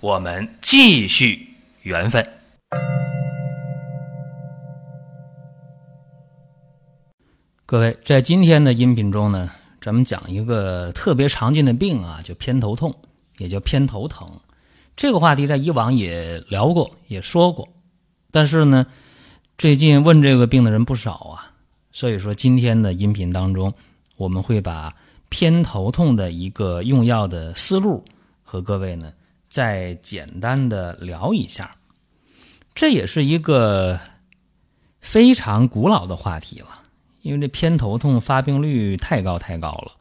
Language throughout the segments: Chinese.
我们继续缘分。各位，在今天的音频中呢，咱们讲一个特别常见的病啊，就偏头痛，也叫偏头疼。这个话题在以往也聊过，也说过，但是呢，最近问这个病的人不少啊，所以说今天的音频当中，我们会把偏头痛的一个用药的思路和各位呢再简单的聊一下。这也是一个非常古老的话题了。因为这偏头痛发病率太高太高了，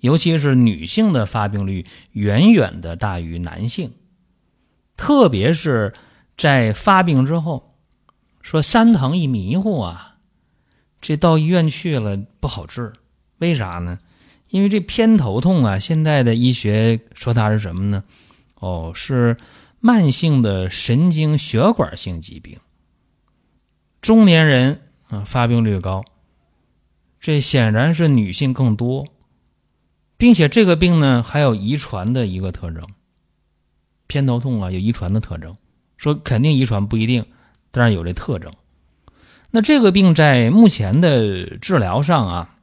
尤其是女性的发病率远远的大于男性，特别是在发病之后，说三疼一迷糊啊，这到医院去了不好治，为啥呢？因为这偏头痛啊，现在的医学说它是什么呢？哦，是慢性的神经血管性疾病，中年人啊发病率高。这显然是女性更多，并且这个病呢还有遗传的一个特征。偏头痛啊有遗传的特征，说肯定遗传不一定，但是有这特征。那这个病在目前的治疗上啊，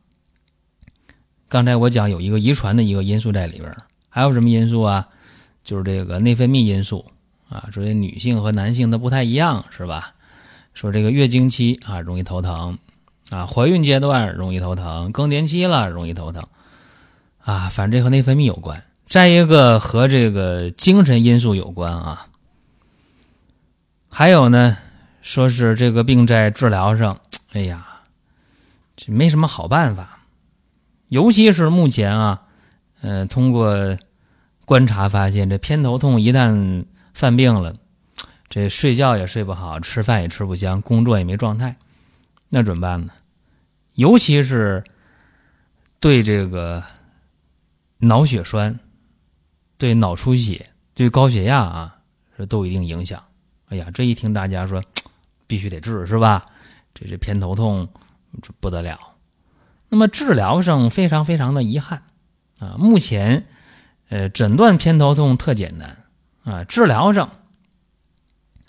刚才我讲有一个遗传的一个因素在里边，还有什么因素啊？就是这个内分泌因素啊，所以女性和男性的不太一样是吧？说这个月经期啊容易头疼。啊，怀孕阶段容易头疼，更年期了容易头疼，啊，反正和内分泌有关。再一个和这个精神因素有关啊。还有呢，说是这个病在治疗上，哎呀，这没什么好办法。尤其是目前啊，呃，通过观察发现，这偏头痛一旦犯病了，这睡觉也睡不好，吃饭也吃不香，工作也没状态，那怎么办呢？尤其是对这个脑血栓、对脑出血、对高血压啊，这都有一定影响。哎呀，这一听大家说必须得治，是吧？这这偏头痛这不得了。那么治疗上非常非常的遗憾啊，目前呃诊断偏头痛特简单啊，治疗上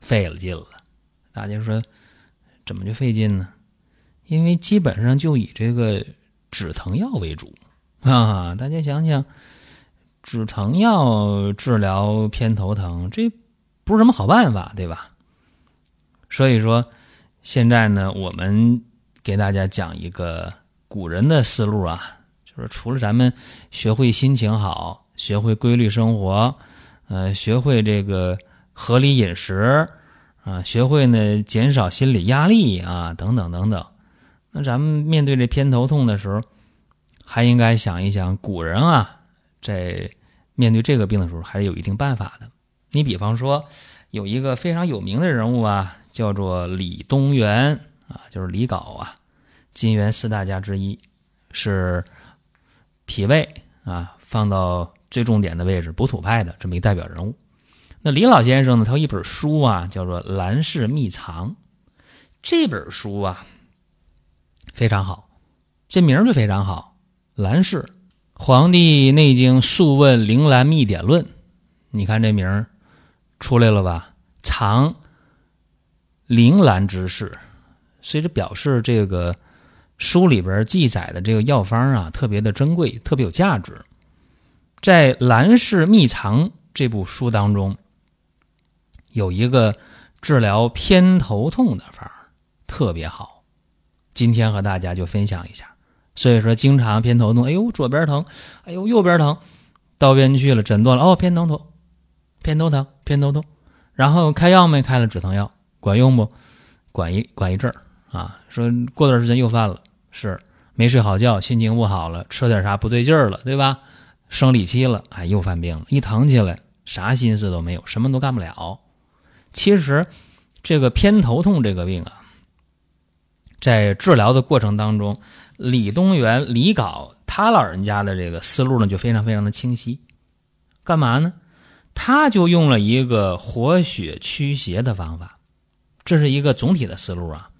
费了劲了。大家说怎么就费劲呢？因为基本上就以这个止疼药为主啊，大家想想，止疼药治疗偏头疼，这不是什么好办法，对吧？所以说，现在呢，我们给大家讲一个古人的思路啊，就是除了咱们学会心情好，学会规律生活，呃，学会这个合理饮食啊，学会呢减少心理压力啊，等等等等。那咱们面对这偏头痛的时候，还应该想一想，古人啊，在面对这个病的时候，还是有一定办法的。你比方说，有一个非常有名的人物啊，叫做李东垣啊，就是李杲啊，金元四大家之一，是脾胃啊放到最重点的位置，补土派的这么一代表人物。那李老先生呢，他有一本书啊，叫做《兰氏秘藏》，这本书啊。非常好，这名就非常好。兰氏，《黄帝内经素问灵兰秘典论》，你看这名儿出来了吧？藏灵兰之事，所以这表示这个书里边记载的这个药方啊，特别的珍贵，特别有价值。在《兰氏秘藏》这部书当中，有一个治疗偏头痛的方特别好。今天和大家就分享一下，所以说经常偏头痛，哎呦左边疼，哎呦右边疼，到医院去了诊断了，哦偏头痛，偏头疼，偏头痛，然后开药没？开了止疼药，管用不？管一管一阵儿啊，说过段时间又犯了，是没睡好觉，心情不好了，吃点啥不对劲儿了，对吧？生理期了，哎又犯病了，一疼起来啥心思都没有，什么都干不了。其实这个偏头痛这个病啊，在治疗的过程当中，李东垣李杲他老人家的这个思路呢，就非常非常的清晰。干嘛呢？他就用了一个活血驱邪的方法，这是一个总体的思路啊。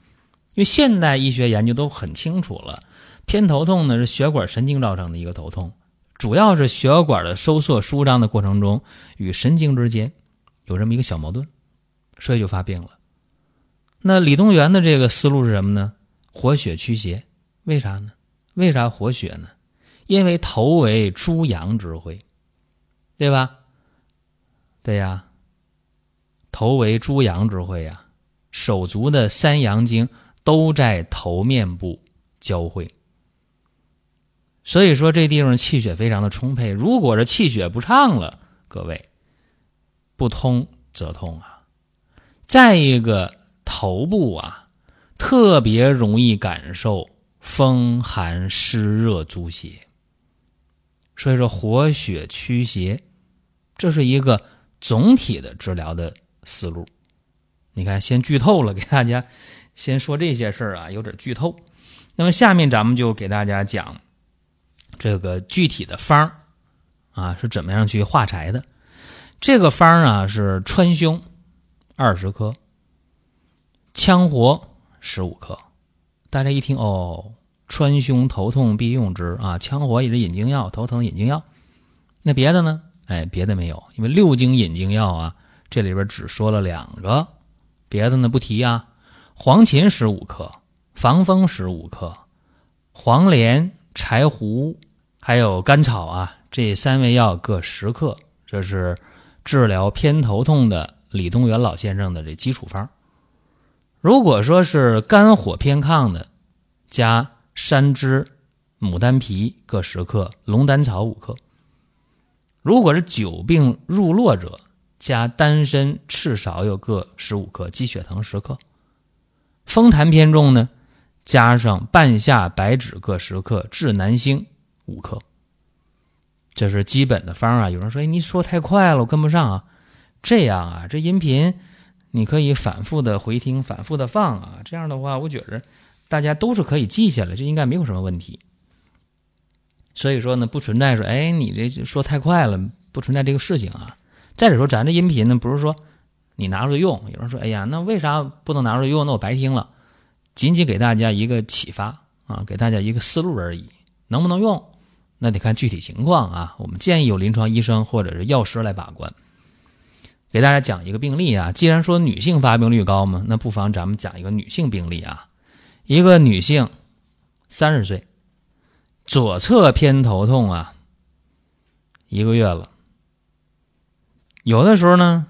因为现代医学研究都很清楚了，偏头痛呢是血管神经造成的一个头痛，主要是血管的收缩舒张的过程中与神经之间有这么一个小矛盾，所以就发病了。那李东垣的这个思路是什么呢？活血驱邪，为啥呢？为啥活血呢？因为头为诸阳之会，对吧？对呀，头为诸阳之会呀，手足的三阳经都在头面部交汇，所以说这地方气血非常的充沛。如果是气血不畅了，各位不通则痛啊。再一个。头部啊，特别容易感受风寒湿热阻邪，所以说活血驱邪，这是一个总体的治疗的思路。你看，先剧透了，给大家先说这些事儿啊，有点剧透。那么下面咱们就给大家讲这个具体的方儿啊，是怎么样去化柴的。这个方儿啊是川芎二十克。羌活十五克，大家一听哦，川芎头痛必用之啊！羌活也是引经药，头疼引经药。那别的呢？哎，别的没有，因为六经引经药啊，这里边只说了两个，别的呢不提啊。黄芩十五克，防风十五克，黄连、柴胡还有甘草啊，这三味药各十克，这是治疗偏头痛的李东垣老先生的这基础方。如果说是肝火偏亢的，加山栀、牡丹皮各十克，龙胆草五克；如果是久病入络者，加丹参、赤芍药各十五克，鸡血藤十克；风痰偏重呢，加上半夏、白芷各十克，炙南星五克。这是基本的方啊。有人说：“哎，你说太快了，我跟不上啊。”这样啊，这音频。你可以反复的回听，反复的放啊，这样的话，我觉着大家都是可以记下来，这应该没有什么问题。所以说呢，不存在说，哎，你这说太快了，不存在这个事情啊。再者说，咱这音频呢，不是说你拿出来用。有人说，哎呀，那为啥不能拿出来用？那我白听了。仅仅给大家一个启发啊，给大家一个思路而已。能不能用，那得看具体情况啊。我们建议有临床医生或者是药师来把关。给大家讲一个病例啊，既然说女性发病率高嘛，那不妨咱们讲一个女性病例啊。一个女性，三十岁，左侧偏头痛啊，一个月了。有的时候呢，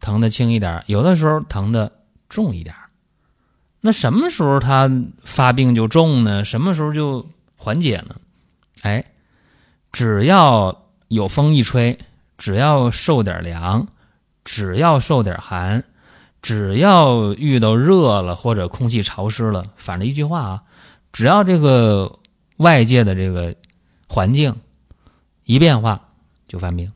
疼的轻一点，有的时候疼的重一点。那什么时候她发病就重呢？什么时候就缓解呢？哎，只要有风一吹，只要受点凉。只要受点寒，只要遇到热了或者空气潮湿了，反正一句话啊，只要这个外界的这个环境一变化就犯病，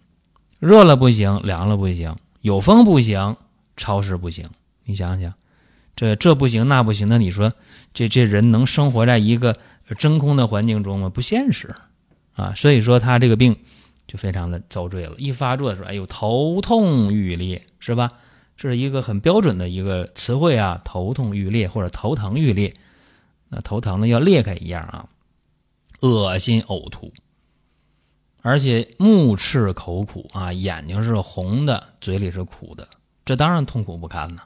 热了不行，凉了不行，有风不行，潮湿不行。你想想，这这不行那不行，那你说这这人能生活在一个真空的环境中吗？不现实啊！所以说他这个病。就非常的遭罪了。一发作的时候，哎呦，头痛欲裂，是吧？这是一个很标准的一个词汇啊，头痛欲裂或者头疼欲裂。那头疼的，要裂开一样啊，恶心呕吐，而且目赤口苦啊，眼睛是红的，嘴里是苦的，这当然痛苦不堪呐。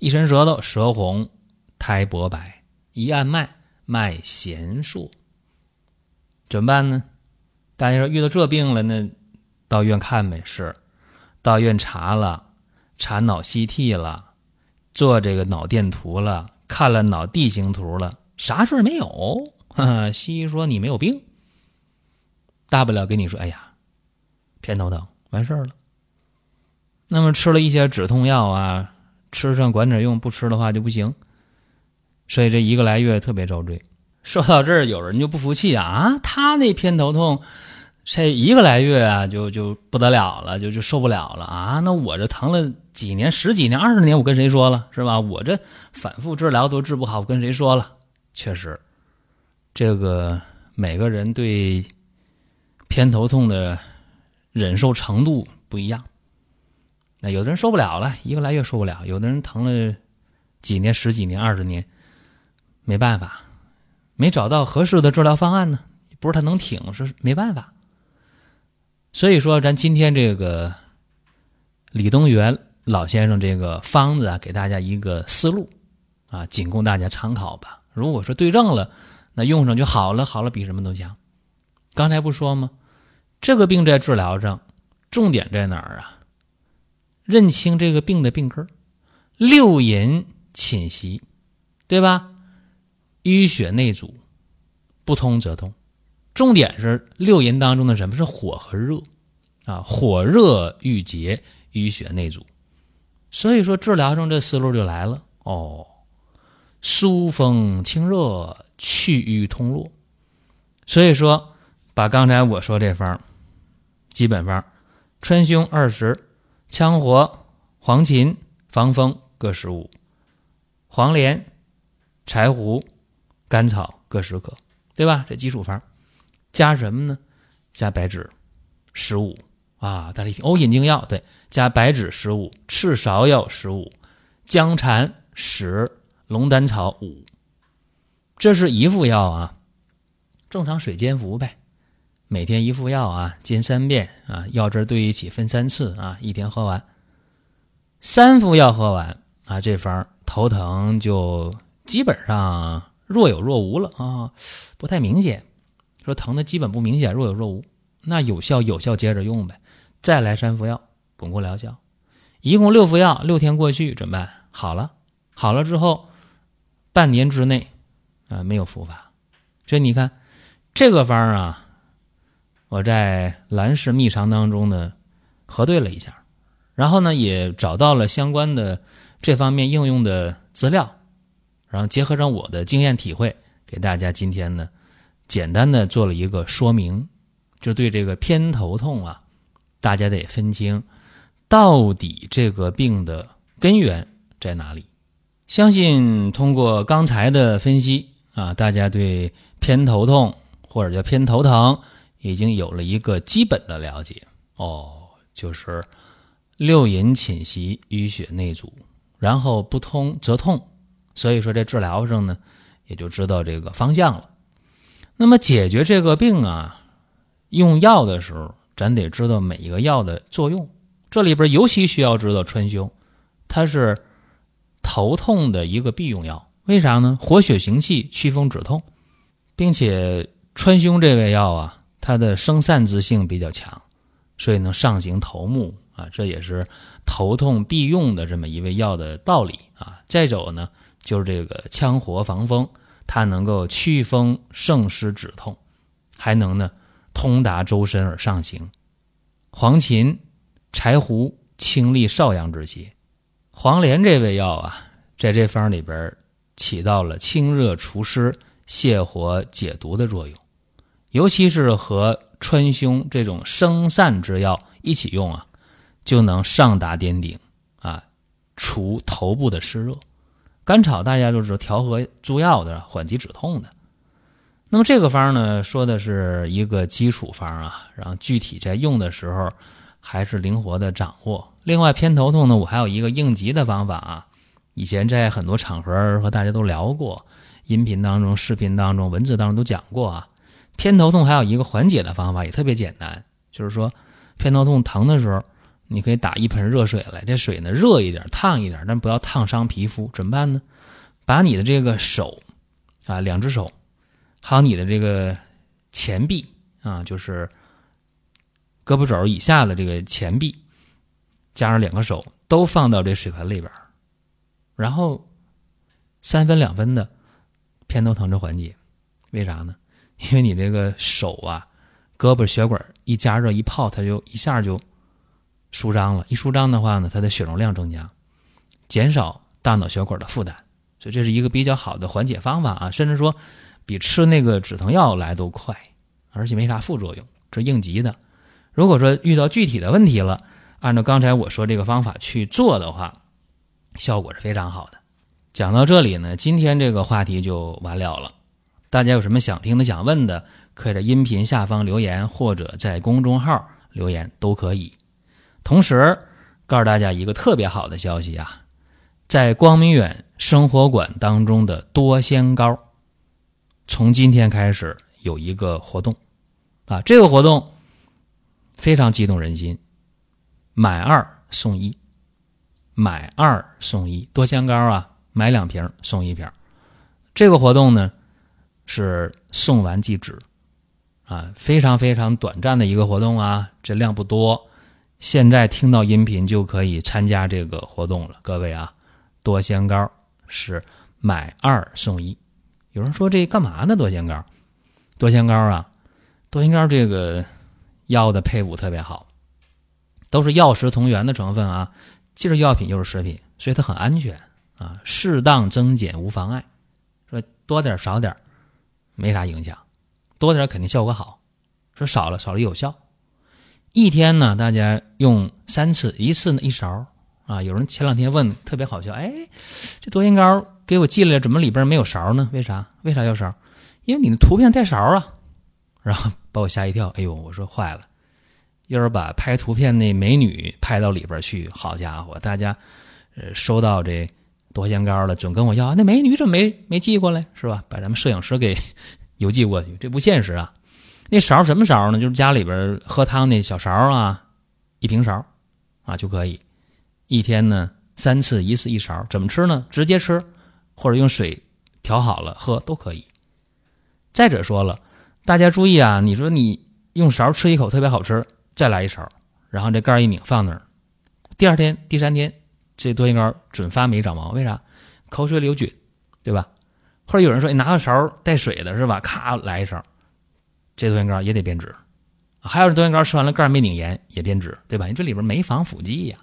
一伸舌头，舌红，苔薄白，一按脉，脉弦数，怎么办呢？大家说遇到这病了，那到医院看呗。是，到医院查了，查脑 CT 了，做这个脑电图了，看了脑地形图了，啥事儿没有。西医说你没有病，大不了跟你说，哎呀，偏头疼，完事儿了。那么吃了一些止痛药啊，吃上管点用，不吃的话就不行。所以这一个来月特别遭罪。说到这儿，有人就不服气啊！啊，他那偏头痛这一个来月啊，就就不得了了，就就受不了了啊！那我这疼了几年、十几年、二十年，我跟谁说了是吧？我这反复治疗都治不好，我跟谁说了？确实，这个每个人对偏头痛的忍受程度不一样。那有的人受不了了，一个来月受不了；有的人疼了几年、十几年、二十年，没办法，没找到合适的治疗方案呢。不是他能挺，是没办法。所以说，咱今天这个李东元老先生这个方子啊，给大家一个思路啊，仅供大家参考吧。如果说对症了，那用上就好了，好了比什么都强。刚才不说吗？这个病在治疗上，重点在哪儿啊？认清这个病的病根六淫侵袭，对吧？淤血内阻，不通则痛。重点是六淫当中的什么是火和热啊？火热郁结，淤血内阻。所以说治疗上这思路就来了哦，疏风清热，去瘀通络。所以说，把刚才我说这方基本方，川芎二十，羌活、黄芩、防风各十五，黄连、柴胡、甘草各十克，对吧？这基础方。加什么呢？加白芷十五啊！大家一听哦，引经药对，加白芷十五，赤芍药十五，姜蝉十，龙胆草五。这是一副药啊，正常水煎服呗。每天一副药啊，煎三遍啊，药汁兑一起分三次啊，一天喝完。三副药喝完啊，这方头疼就基本上若有若无了啊，不太明显。说疼的基本不明显，若有若无，那有效有效接着用呗，再来三服药巩固疗效，一共六服药，六天过去怎么办？好了，好了之后，半年之内啊没有复发，所以你看这个方啊，我在兰氏秘藏当中呢核对了一下，然后呢也找到了相关的这方面应用的资料，然后结合上我的经验体会，给大家今天呢。简单的做了一个说明，就对这个偏头痛啊，大家得分清到底这个病的根源在哪里。相信通过刚才的分析啊，大家对偏头痛或者叫偏头疼已经有了一个基本的了解哦，就是六淫侵袭，淤血内阻，然后不通则痛，所以说这治疗上呢，也就知道这个方向了。那么解决这个病啊，用药的时候，咱得知道每一个药的作用。这里边尤其需要知道川芎，它是头痛的一个必用药。为啥呢？活血行气，祛风止痛，并且川芎这味药啊，它的生散之性比较强，所以能上行头目啊，这也是头痛必用的这么一味药的道理啊。再走呢，就是这个羌活防风。它能够祛风胜湿止痛，还能呢通达周身而上行。黄芩、柴胡清利少阳之邪，黄连这味药啊，在这方里边起到了清热除湿、泻火解毒的作用。尤其是和川芎这种生散之药一起用啊，就能上达巅顶啊，除头部的湿热。甘草大家都知道调和诸药的，缓急止痛的。那么这个方呢，说的是一个基础方啊，然后具体在用的时候还是灵活的掌握。另外偏头痛呢，我还有一个应急的方法啊，以前在很多场合和大家都聊过，音频当中、视频当中、文字当中都讲过啊。偏头痛还有一个缓解的方法，也特别简单，就是说偏头痛疼的时候。你可以打一盆热水来，这水呢热一点、烫一点，但不要烫伤皮肤。怎么办呢？把你的这个手啊，两只手，还有你的这个前臂啊，就是胳膊肘以下的这个前臂，加上两个手，都放到这水盆里边，然后三分两分的偏头疼就缓解。为啥呢？因为你这个手啊，胳膊血管一加热一泡，它就一下就。舒张了，一舒张的话呢，它的血容量增加，减少大脑血管的负担，所以这是一个比较好的缓解方法啊，甚至说比吃那个止疼药来都快，而且没啥副作用。这应急的。如果说遇到具体的问题了，按照刚才我说这个方法去做的话，效果是非常好的。讲到这里呢，今天这个话题就完了了。大家有什么想听的、想问的，可以在音频下方留言，或者在公众号留言都可以。同时告诉大家一个特别好的消息啊，在光明远生活馆当中的多仙膏，从今天开始有一个活动啊，这个活动非常激动人心，买二送一，买二送一，多仙膏啊。买两瓶送一瓶，这个活动呢是送完即止，啊，非常非常短暂的一个活动啊，这量不多。现在听到音频就可以参加这个活动了，各位啊，多仙膏是买二送一。有人说这干嘛呢？多仙膏，多仙膏啊，多仙膏这个药的配伍特别好，都是药食同源的成分啊，既是药品又是食品，所以它很安全。啊，适当增减无妨碍，说多点少点没啥影响，多点肯定效果好，说少了少了有效。一天呢，大家用三次，一次呢一勺啊。有人前两天问特别好笑，哎，这多仙膏给我寄来，怎么里边没有勺呢？为啥？为啥要勺？因为你的图片带勺啊。然后把我吓一跳，哎呦，我说坏了，要是把拍图片那美女拍到里边去，好家伙，大家呃收到这。多仙膏了，总跟我要那美女怎么没没寄过来是吧？把咱们摄影师给邮寄过去，这不现实啊！那勺什么勺呢？就是家里边喝汤那小勺啊，一平勺啊就可以。一天呢三次，一次一勺。怎么吃呢？直接吃，或者用水调好了喝都可以。再者说了，大家注意啊！你说你用勺吃一口特别好吃，再来一勺，然后这盖一拧放那儿，第二天、第三天。这多仙膏准发霉长毛，为啥？口水里有菌，对吧？或者有人说你拿个勺带水的是吧？咔来一勺，这多仙膏也得变质。还有多仙膏吃完了盖没拧严也变质，对吧？你这里边没防腐剂呀，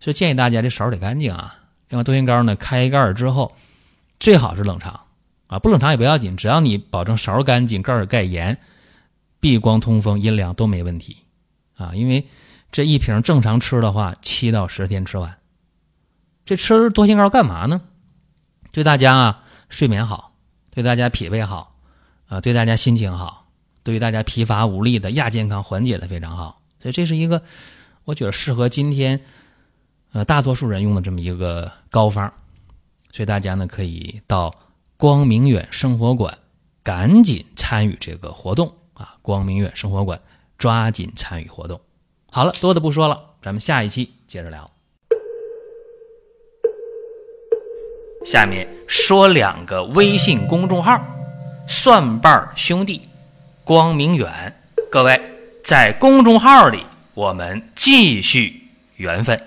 所以建议大家这勺得干净啊。另外多仙膏呢，开盖之后最好是冷藏啊，不冷藏也不要紧，只要你保证勺干净、盖盖严、避光通风、阴凉都没问题啊。因为这一瓶正常吃的话，七到十天吃完。这吃多仙膏干嘛呢？对大家啊睡眠好，对大家脾胃好，啊对大家心情好，对于大家疲乏无力的亚健康缓解的非常好。所以这是一个我觉得适合今天呃大多数人用的这么一个膏方。所以大家呢可以到光明远生活馆赶紧参与这个活动啊！光明远生活馆抓紧参与活动。好了，多的不说了，咱们下一期接着聊。下面说两个微信公众号：蒜瓣兄弟、光明远。各位在公众号里，我们继续缘分。